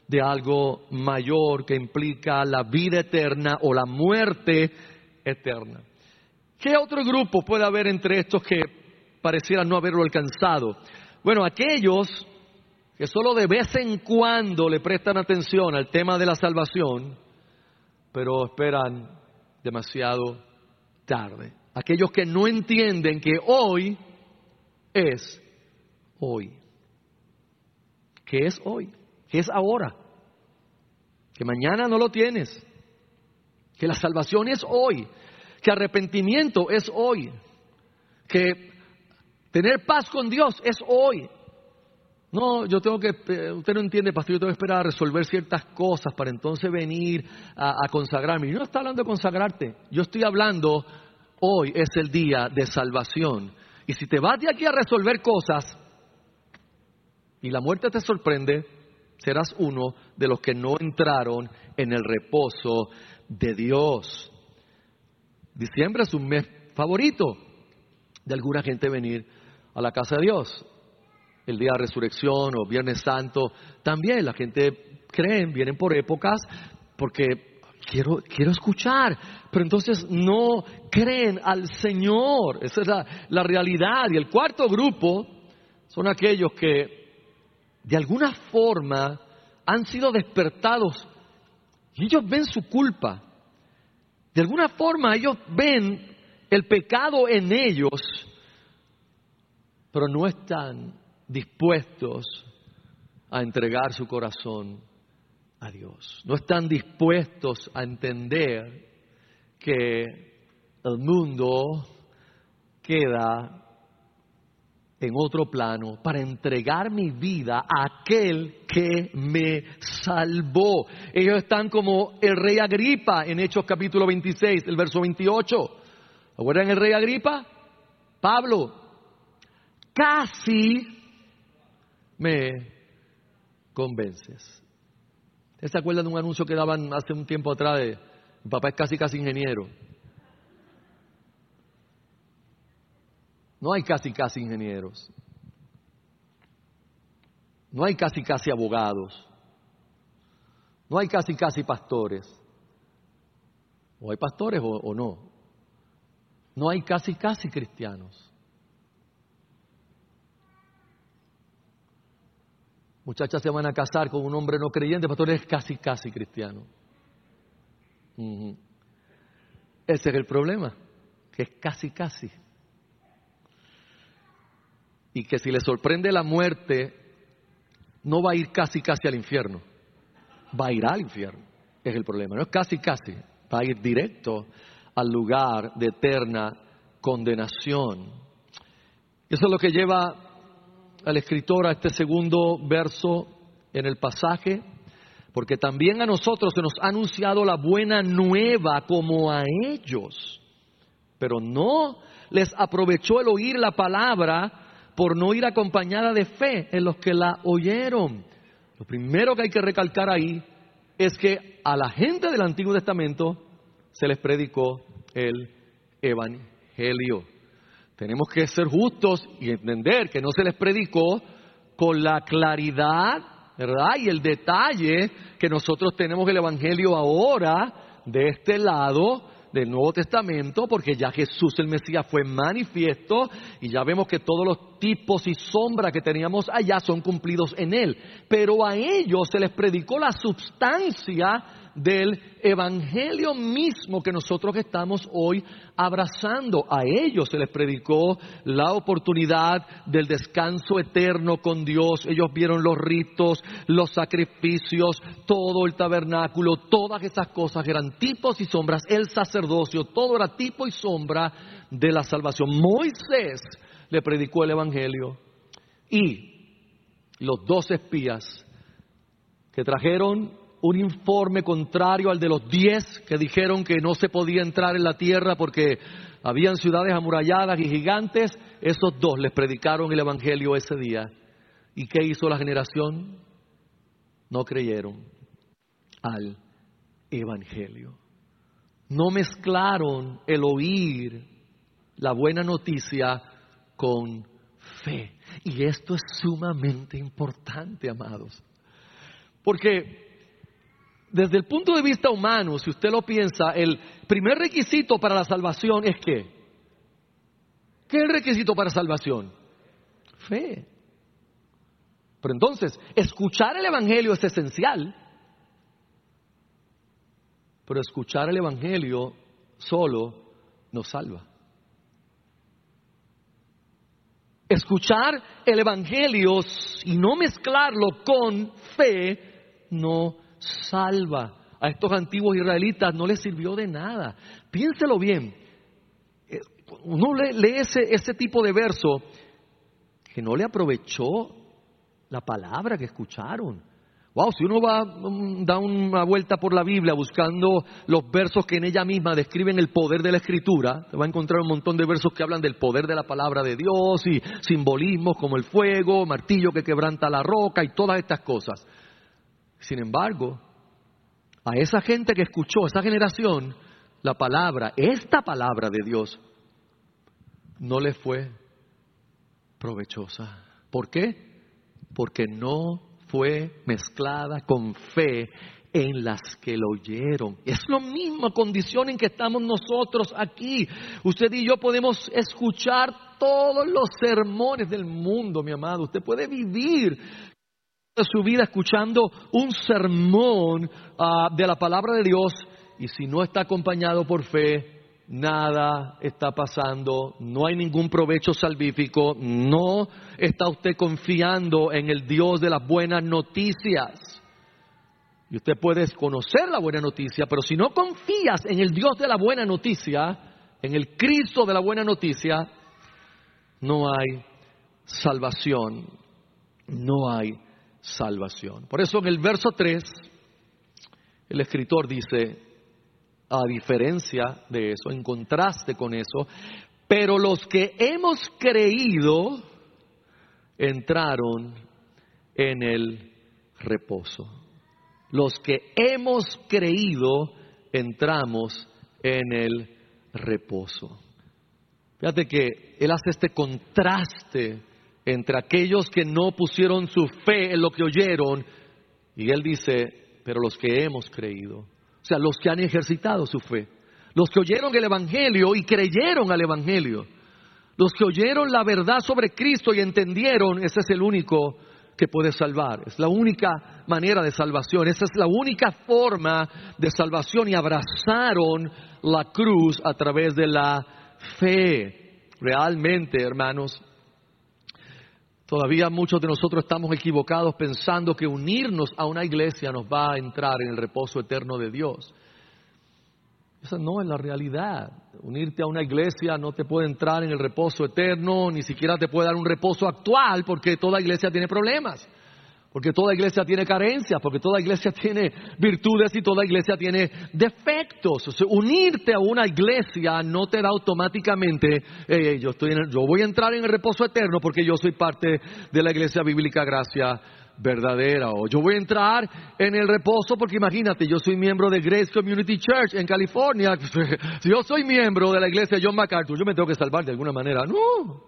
de algo mayor que implica la vida eterna o la muerte eterna. ¿Qué otro grupo puede haber entre estos que parecieran no haberlo alcanzado? Bueno, aquellos que solo de vez en cuando le prestan atención al tema de la salvación, pero esperan demasiado tarde. aquellos que no entienden que hoy es hoy. Que es hoy, que es ahora, que mañana no lo tienes, que la salvación es hoy, que arrepentimiento es hoy, que tener paz con Dios es hoy. No, yo tengo que, usted no entiende, pastor, yo tengo que esperar a resolver ciertas cosas para entonces venir a, a consagrarme. Yo no estoy hablando de consagrarte, yo estoy hablando, hoy es el día de salvación. Y si te vas de aquí a resolver cosas y la muerte te sorprende, serás uno de los que no entraron en el reposo de Dios. Diciembre es un mes favorito de alguna gente venir a la casa de Dios. El día de resurrección o Viernes Santo, también la gente creen, vienen por épocas porque quiero, quiero escuchar, pero entonces no creen al Señor. Esa es la, la realidad. Y el cuarto grupo son aquellos que de alguna forma han sido despertados y ellos ven su culpa. De alguna forma ellos ven el pecado en ellos, pero no están dispuestos a entregar su corazón a Dios. No están dispuestos a entender que el mundo queda en otro plano para entregar mi vida a aquel que me salvó. Ellos están como el rey Agripa en Hechos capítulo 26, el verso 28. ¿Recuerdan el rey Agripa? Pablo, casi me convences. ¿Ustedes se acuerdan de un anuncio que daban hace un tiempo atrás de mi papá es casi casi ingeniero? No hay casi casi ingenieros. No hay casi casi abogados. No hay casi casi pastores. O hay pastores o, o no. No hay casi casi cristianos. Muchachas se van a casar con un hombre no creyente, pastor es casi, casi cristiano. Ese es el problema, que es casi, casi. Y que si le sorprende la muerte, no va a ir casi, casi al infierno. Va a ir al infierno. Es el problema. No es casi, casi. Va a ir directo al lugar de eterna condenación. Eso es lo que lleva al escritor a este segundo verso en el pasaje, porque también a nosotros se nos ha anunciado la buena nueva como a ellos, pero no les aprovechó el oír la palabra por no ir acompañada de fe en los que la oyeron. Lo primero que hay que recalcar ahí es que a la gente del Antiguo Testamento se les predicó el Evangelio. Tenemos que ser justos y entender que no se les predicó con la claridad, ¿verdad? Y el detalle que nosotros tenemos el Evangelio ahora de este lado del Nuevo Testamento, porque ya Jesús el Mesías fue manifiesto y ya vemos que todos los tipos y sombras que teníamos allá son cumplidos en Él. Pero a ellos se les predicó la substancia del Evangelio mismo que nosotros estamos hoy abrazando. A ellos se les predicó la oportunidad del descanso eterno con Dios. Ellos vieron los ritos, los sacrificios, todo el tabernáculo, todas esas cosas eran tipos y sombras. El sacerdocio, todo era tipo y sombra de la salvación. Moisés le predicó el Evangelio y los dos espías que trajeron un informe contrario al de los diez que dijeron que no se podía entrar en la tierra porque habían ciudades amuralladas y gigantes, esos dos les predicaron el Evangelio ese día. ¿Y qué hizo la generación? No creyeron al Evangelio. No mezclaron el oír la buena noticia con fe. Y esto es sumamente importante, amados. Porque desde el punto de vista humano, si usted lo piensa, el primer requisito para la salvación es qué? ¿Qué es el requisito para salvación? Fe. Pero entonces, escuchar el Evangelio es esencial, pero escuchar el Evangelio solo nos salva. Escuchar el Evangelio y no mezclarlo con fe no salva. A estos antiguos israelitas no les sirvió de nada. Piénselo bien. Eh, uno lee ese, ese tipo de verso que no le aprovechó la palabra que escucharon. Wow, si uno va, mm, da una vuelta por la Biblia buscando los versos que en ella misma describen el poder de la Escritura, va a encontrar un montón de versos que hablan del poder de la palabra de Dios y simbolismos como el fuego, martillo que quebranta la roca y todas estas cosas. Sin embargo, a esa gente que escuchó, esa generación, la palabra, esta palabra de Dios, no le fue provechosa. ¿Por qué? Porque no fue mezclada con fe en las que lo oyeron. Es la misma condición en que estamos nosotros aquí. Usted y yo podemos escuchar todos los sermones del mundo, mi amado. Usted puede vivir su vida escuchando un sermón ah, de la palabra de Dios y si no está acompañado por fe, nada está pasando, no hay ningún provecho salvífico, no está usted confiando en el Dios de las buenas noticias. Y usted puede conocer la buena noticia, pero si no confías en el Dios de la buena noticia, en el Cristo de la buena noticia, no hay salvación, no hay salvación. Por eso en el verso 3, el escritor dice, a diferencia de eso, en contraste con eso, pero los que hemos creído entraron en el reposo. Los que hemos creído entramos en el reposo. Fíjate que él hace este contraste entre aquellos que no pusieron su fe en lo que oyeron y él dice, pero los que hemos creío o sea, los que han ejercitado su fe. Los que oyeron el Evangelio y creyeron al Evangelio. Los que oyeron la verdad sobre Cristo y entendieron, ese es el único que puede salvar. Es la única manera de salvación. Esa es la única forma de salvación y abrazaron la cruz a través de la fe. Realmente, hermanos, Todavía muchos de nosotros estamos equivocados pensando que unirnos a una iglesia nos va a entrar en el reposo eterno de Dios. Esa no es la realidad. Unirte a una iglesia no te puede entrar en el reposo eterno, ni siquiera te puede dar un reposo actual, porque toda iglesia tiene problemas. Porque toda iglesia tiene carencias, porque toda iglesia tiene virtudes y toda iglesia tiene defectos. unirte a una iglesia no te da automáticamente, yo, estoy yo voy a entrar en el reposo eterno porque yo soy parte de la iglesia bíblica Gracia verdadera. O yo voy a entrar en el reposo porque imagínate, yo soy miembro de Grace Community Church en California. Si yo soy miembro de la iglesia John MacArthur, yo me tengo que salvar de alguna manera. No.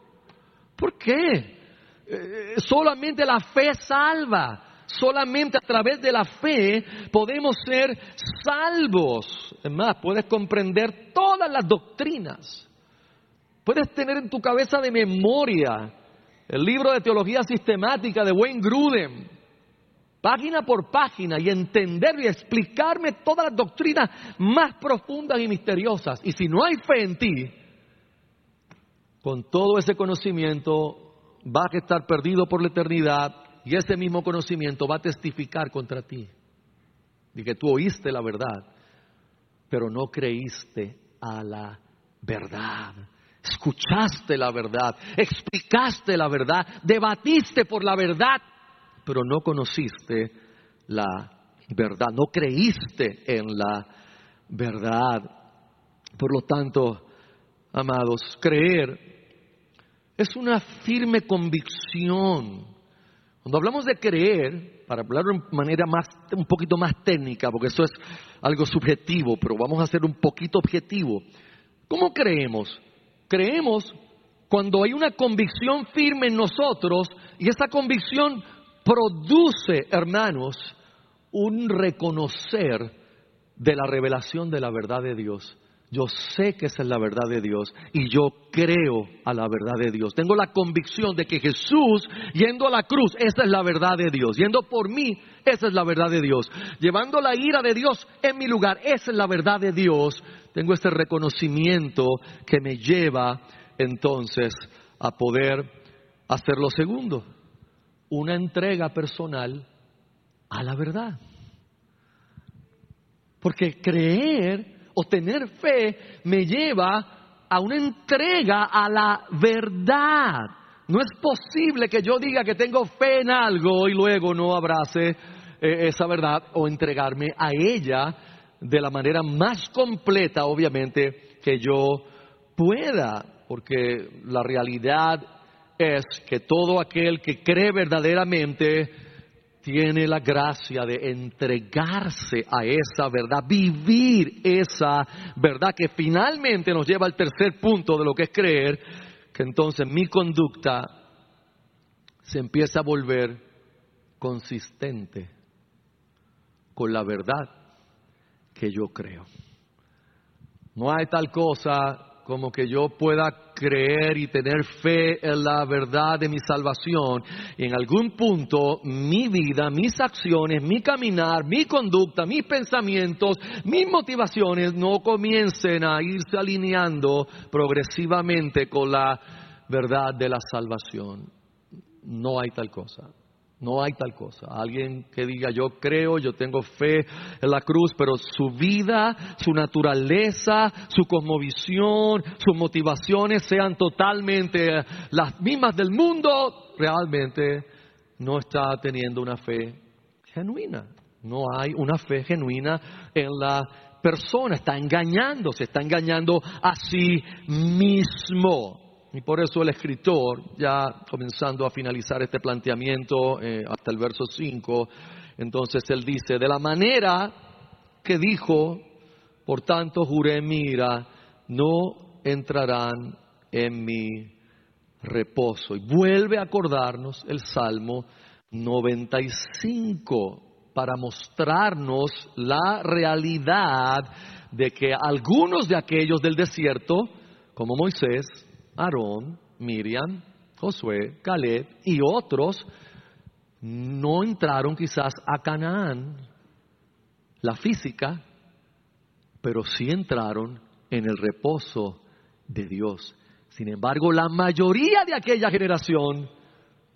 ¿Por qué? Eh, solamente la fe salva. Solamente a través de la fe podemos ser salvos. Es más, puedes comprender todas las doctrinas. Puedes tener en tu cabeza de memoria el libro de teología sistemática de Wayne Grudem, página por página, y entender y explicarme todas las doctrinas más profundas y misteriosas. Y si no hay fe en ti, con todo ese conocimiento vas a estar perdido por la eternidad y ese mismo conocimiento va a testificar contra ti. De que tú oíste la verdad, pero no creíste a la verdad. Escuchaste la verdad, explicaste la verdad, debatiste por la verdad, pero no conociste la verdad, no creíste en la verdad. Por lo tanto, amados, creer es una firme convicción. Cuando hablamos de creer, para hablar de manera más, un poquito más técnica, porque eso es algo subjetivo, pero vamos a ser un poquito objetivo. ¿Cómo creemos? Creemos cuando hay una convicción firme en nosotros y esa convicción produce, hermanos, un reconocer de la revelación de la verdad de Dios. Yo sé que esa es la verdad de Dios y yo creo a la verdad de Dios. Tengo la convicción de que Jesús, yendo a la cruz, esa es la verdad de Dios. Yendo por mí, esa es la verdad de Dios. Llevando la ira de Dios en mi lugar, esa es la verdad de Dios. Tengo este reconocimiento que me lleva entonces a poder hacer lo segundo, una entrega personal a la verdad. Porque creer o tener fe me lleva a una entrega a la verdad. No es posible que yo diga que tengo fe en algo y luego no abrace eh, esa verdad o entregarme a ella de la manera más completa, obviamente, que yo pueda, porque la realidad es que todo aquel que cree verdaderamente tiene la gracia de entregarse a esa verdad, vivir esa verdad que finalmente nos lleva al tercer punto de lo que es creer, que entonces mi conducta se empieza a volver consistente con la verdad que yo creo. No hay tal cosa como que yo pueda creer y tener fe en la verdad de mi salvación, en algún punto mi vida, mis acciones, mi caminar, mi conducta, mis pensamientos, mis motivaciones no comiencen a irse alineando progresivamente con la verdad de la salvación. No hay tal cosa. No hay tal cosa. Alguien que diga yo creo, yo tengo fe en la cruz, pero su vida, su naturaleza, su cosmovisión, sus motivaciones sean totalmente las mismas del mundo, realmente no está teniendo una fe genuina. No hay una fe genuina en la persona, está engañando, se está engañando a sí mismo. Y por eso el escritor, ya comenzando a finalizar este planteamiento eh, hasta el verso 5, entonces él dice, de la manera que dijo, por tanto juré mira, no entrarán en mi reposo. Y vuelve a acordarnos el Salmo 95 para mostrarnos la realidad de que algunos de aquellos del desierto, como Moisés, Aarón, Miriam, Josué, Caleb y otros no entraron quizás a Canaán, la física, pero sí entraron en el reposo de Dios. Sin embargo, la mayoría de aquella generación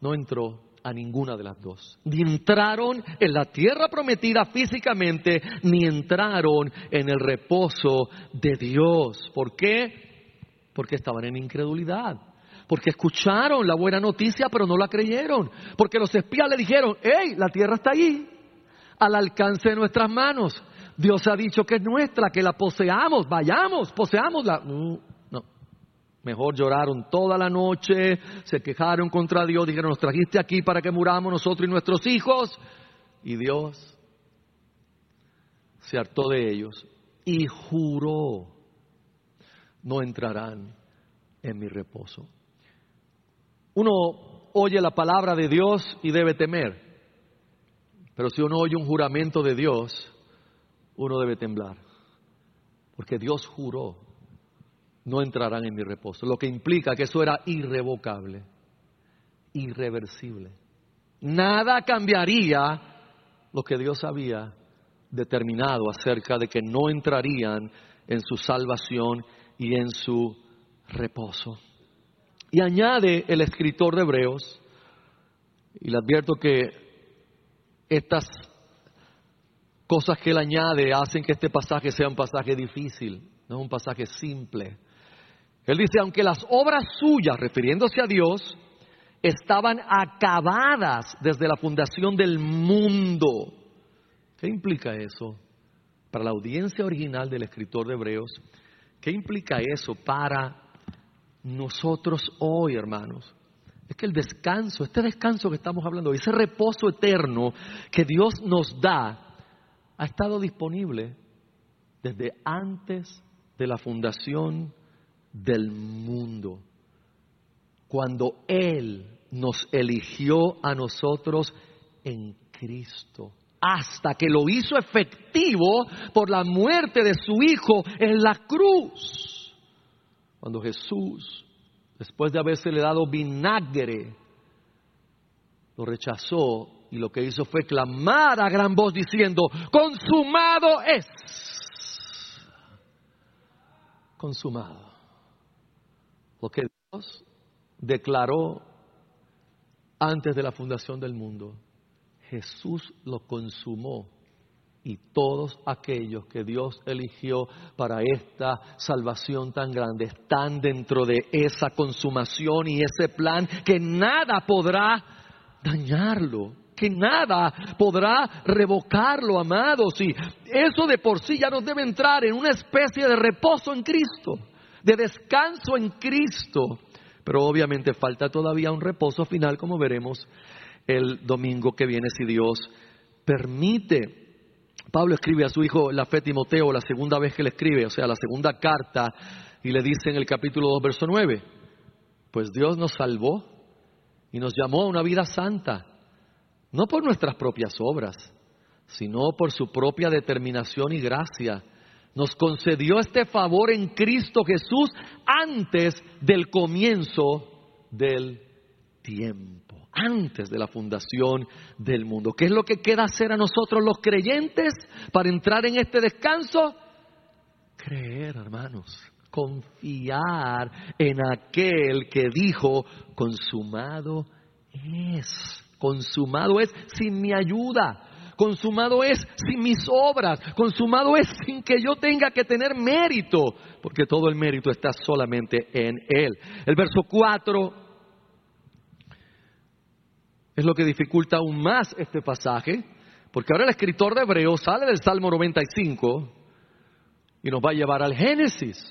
no entró a ninguna de las dos. Ni entraron en la tierra prometida físicamente, ni entraron en el reposo de Dios. ¿Por qué? Porque estaban en incredulidad. Porque escucharon la buena noticia pero no la creyeron. Porque los espías le dijeron, hey, la tierra está ahí, al alcance de nuestras manos. Dios ha dicho que es nuestra, que la poseamos, vayamos, poseámosla. No, no. Mejor lloraron toda la noche, se quejaron contra Dios, dijeron, nos trajiste aquí para que muramos nosotros y nuestros hijos. Y Dios se hartó de ellos y juró no entrarán en mi reposo. Uno oye la palabra de Dios y debe temer, pero si uno oye un juramento de Dios, uno debe temblar, porque Dios juró, no entrarán en mi reposo, lo que implica que eso era irrevocable, irreversible. Nada cambiaría lo que Dios había determinado acerca de que no entrarían en su salvación y en su reposo. Y añade el escritor de Hebreos, y le advierto que estas cosas que él añade hacen que este pasaje sea un pasaje difícil, no es un pasaje simple. Él dice, aunque las obras suyas, refiriéndose a Dios, estaban acabadas desde la fundación del mundo. ¿Qué implica eso? Para la audiencia original del escritor de Hebreos, ¿Qué implica eso para nosotros hoy, hermanos? Es que el descanso, este descanso que estamos hablando, ese reposo eterno que Dios nos da, ha estado disponible desde antes de la fundación del mundo. Cuando Él nos eligió a nosotros en Cristo hasta que lo hizo efectivo por la muerte de su Hijo en la cruz. Cuando Jesús, después de habérsele dado vinagre, lo rechazó y lo que hizo fue clamar a gran voz diciendo, consumado es. Consumado. Lo que Dios declaró antes de la fundación del mundo. Jesús lo consumó y todos aquellos que Dios eligió para esta salvación tan grande están dentro de esa consumación y ese plan que nada podrá dañarlo, que nada podrá revocarlo, amados. Y eso de por sí ya nos debe entrar en una especie de reposo en Cristo, de descanso en Cristo. Pero obviamente falta todavía un reposo final, como veremos el domingo que viene, si Dios permite. Pablo escribe a su hijo la fe Timoteo, la segunda vez que le escribe, o sea, la segunda carta, y le dice en el capítulo 2, verso 9, pues Dios nos salvó y nos llamó a una vida santa, no por nuestras propias obras, sino por su propia determinación y gracia. Nos concedió este favor en Cristo Jesús antes del comienzo del tiempo antes de la fundación del mundo. ¿Qué es lo que queda hacer a nosotros los creyentes para entrar en este descanso? Creer, hermanos, confiar en aquel que dijo, consumado es, consumado es sin mi ayuda. Consumado es sin mis obras, consumado es sin que yo tenga que tener mérito, porque todo el mérito está solamente en Él. El verso 4 es lo que dificulta aún más este pasaje, porque ahora el escritor de Hebreos sale del Salmo 95 y nos va a llevar al Génesis.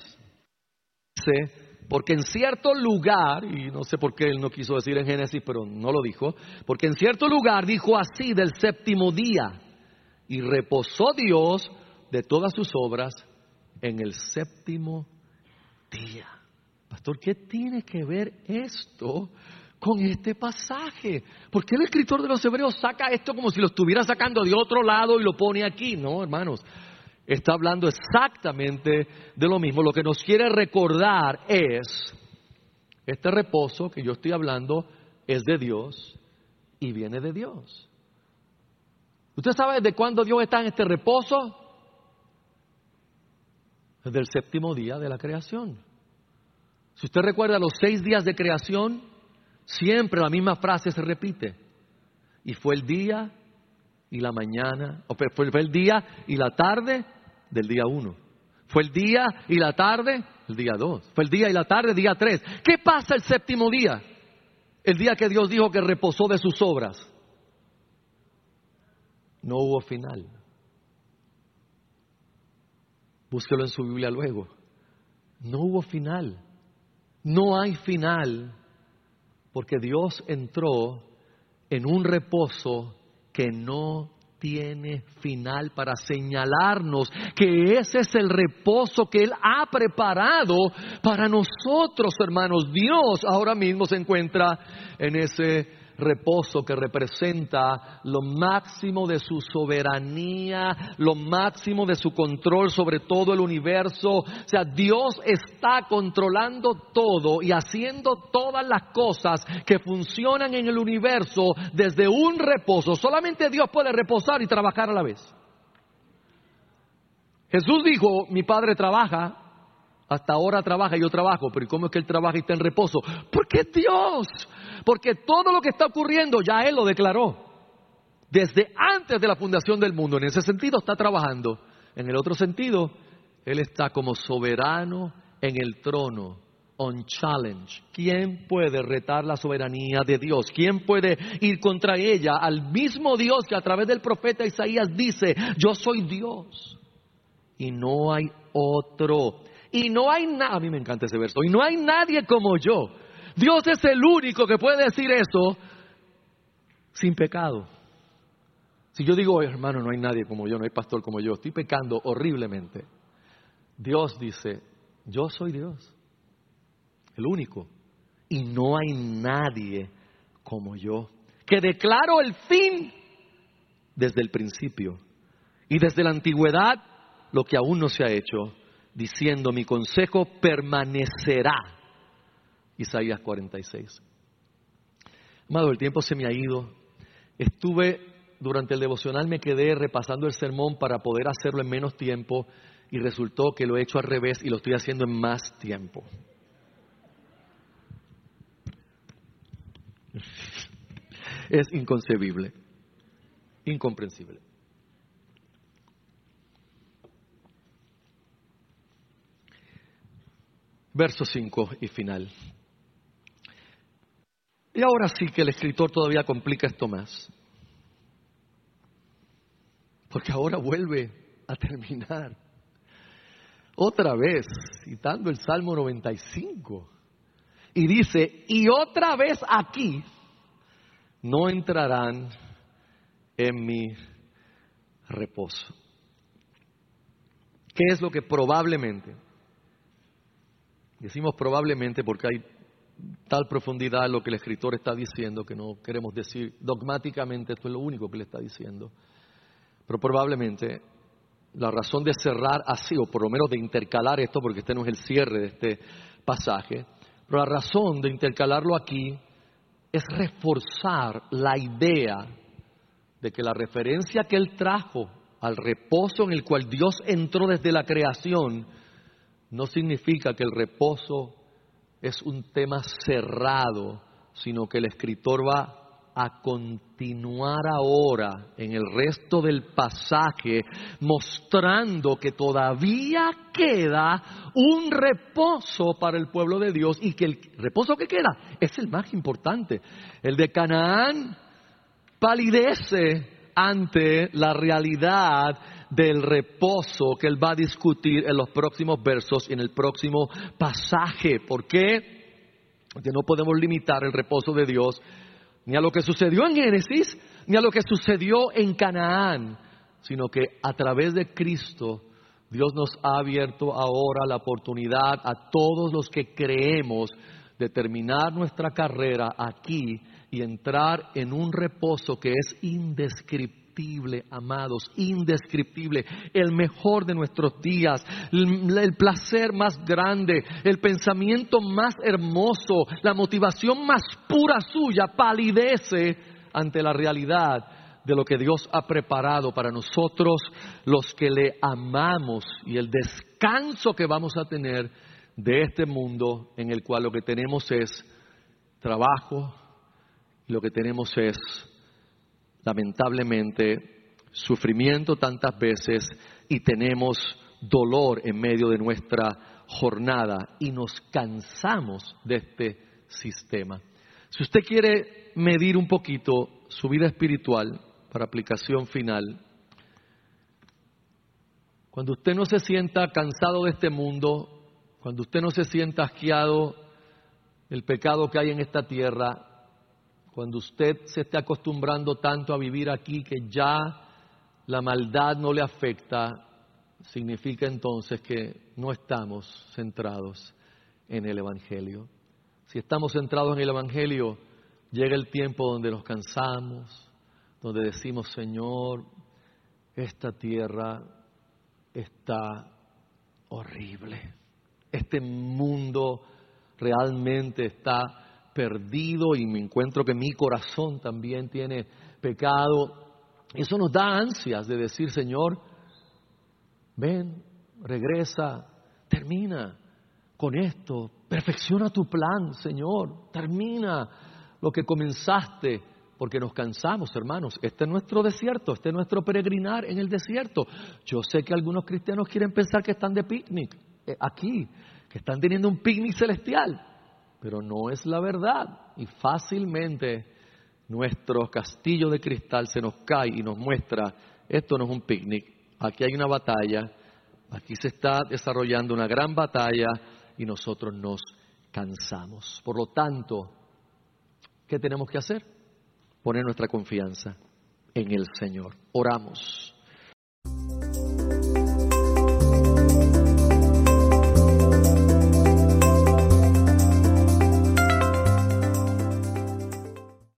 Dice, porque en cierto lugar, y no sé por qué él no quiso decir en Génesis, pero no lo dijo, porque en cierto lugar dijo así del séptimo día, y reposó Dios de todas sus obras en el séptimo día. Pastor, ¿qué tiene que ver esto con este pasaje. ¿Por qué el escritor de los Hebreos saca esto como si lo estuviera sacando de otro lado y lo pone aquí? No, hermanos. Está hablando exactamente de lo mismo. Lo que nos quiere recordar es, este reposo que yo estoy hablando es de Dios y viene de Dios. ¿Usted sabe desde cuándo Dios está en este reposo? Desde el séptimo día de la creación. Si usted recuerda los seis días de creación, Siempre la misma frase se repite. Y fue el día y la mañana, o fue, el día y la tarde del día uno. Fue el día y la tarde el día dos. Fue el día y la tarde día tres. ¿Qué pasa el séptimo día? El día que Dios dijo que reposó de sus obras. No hubo final. Búsquelo en su Biblia luego. No hubo final. No hay final porque Dios entró en un reposo que no tiene final para señalarnos que ese es el reposo que Él ha preparado para nosotros, hermanos. Dios ahora mismo se encuentra en ese reposo que representa lo máximo de su soberanía, lo máximo de su control sobre todo el universo. O sea, Dios está controlando todo y haciendo todas las cosas que funcionan en el universo desde un reposo. Solamente Dios puede reposar y trabajar a la vez. Jesús dijo, mi Padre trabaja hasta ahora trabaja yo trabajo, pero ¿cómo es que Él trabaja y está en reposo? Porque Dios. Porque todo lo que está ocurriendo ya Él lo declaró. Desde antes de la fundación del mundo. En ese sentido está trabajando. En el otro sentido, Él está como soberano en el trono. On challenge. ¿Quién puede retar la soberanía de Dios? ¿Quién puede ir contra ella? Al mismo Dios que a través del profeta Isaías dice, yo soy Dios. Y no hay otro. Y no hay nada, a mí me encanta ese verso, y no hay nadie como yo. Dios es el único que puede decir eso sin pecado. Si yo digo, hermano, no hay nadie como yo, no hay pastor como yo, estoy pecando horriblemente. Dios dice, yo soy Dios, el único, y no hay nadie como yo, que declaro el fin desde el principio y desde la antigüedad lo que aún no se ha hecho diciendo, mi consejo permanecerá. Isaías 46. Amado, el tiempo se me ha ido. Estuve durante el devocional, me quedé repasando el sermón para poder hacerlo en menos tiempo y resultó que lo he hecho al revés y lo estoy haciendo en más tiempo. Es inconcebible, incomprensible. Verso 5 y final. Y ahora sí que el escritor todavía complica esto más. Porque ahora vuelve a terminar. Otra vez, citando el Salmo 95. Y dice, y otra vez aquí no entrarán en mi reposo. ¿Qué es lo que probablemente? Decimos probablemente porque hay tal profundidad lo que el escritor está diciendo que no queremos decir dogmáticamente esto es lo único que le está diciendo. Pero probablemente la razón de cerrar así, o por lo menos de intercalar esto, porque este no es el cierre de este pasaje, pero la razón de intercalarlo aquí es reforzar la idea de que la referencia que él trajo al reposo en el cual Dios entró desde la creación no significa que el reposo es un tema cerrado, sino que el escritor va a continuar ahora en el resto del pasaje mostrando que todavía queda un reposo para el pueblo de Dios y que el reposo que queda es el más importante. El de Canaán palidece ante la realidad del reposo que él va a discutir en los próximos versos y en el próximo pasaje. ¿Por qué? Porque no podemos limitar el reposo de Dios ni a lo que sucedió en Génesis, ni a lo que sucedió en Canaán, sino que a través de Cristo Dios nos ha abierto ahora la oportunidad a todos los que creemos de terminar nuestra carrera aquí y entrar en un reposo que es indescriptible amados, indescriptible, el mejor de nuestros días, el, placer más grande, el pensamiento más hermoso, la motivación más pura suya palidece ante la realidad de lo que Dios ha preparado para nosotros, los que le amamos, y el descanso que vamos a tener de este mundo en el cual lo que tenemos es trabajo, lo que tenemos es lamentablemente, sufrimiento tantas veces y tenemos dolor en medio de nuestra jornada y nos cansamos de este sistema. Si usted quiere medir un poquito su vida espiritual para aplicación final, cuando usted no se sienta cansado de este mundo, cuando usted no se sienta asqueado del pecado que hay en esta tierra, cuando usted se esté acostumbrando tanto a vivir aquí que ya la maldad no le afecta, significa entonces que no estamos centrados en el Evangelio. Si estamos centrados en el Evangelio, llega el tiempo donde nos cansamos, donde decimos, Señor, esta tierra está horrible, este mundo realmente está perdido y me encuentro que mi corazón también tiene pecado. Eso nos da ansias de decir, Señor, ven, regresa, termina con esto, perfecciona tu plan, Señor, termina lo que comenzaste, porque nos cansamos, hermanos. Este es nuestro desierto, este es nuestro peregrinar en el desierto. Yo sé que algunos cristianos quieren pensar que están de picnic eh, aquí, que están teniendo un picnic celestial pero no es la verdad. Y fácilmente nuestro castillo de cristal se nos cae y nos muestra, esto no es un picnic, aquí hay una batalla, aquí se está desarrollando una gran batalla y nosotros nos cansamos. Por lo tanto, ¿qué tenemos que hacer? Poner nuestra confianza en el Señor. Oramos.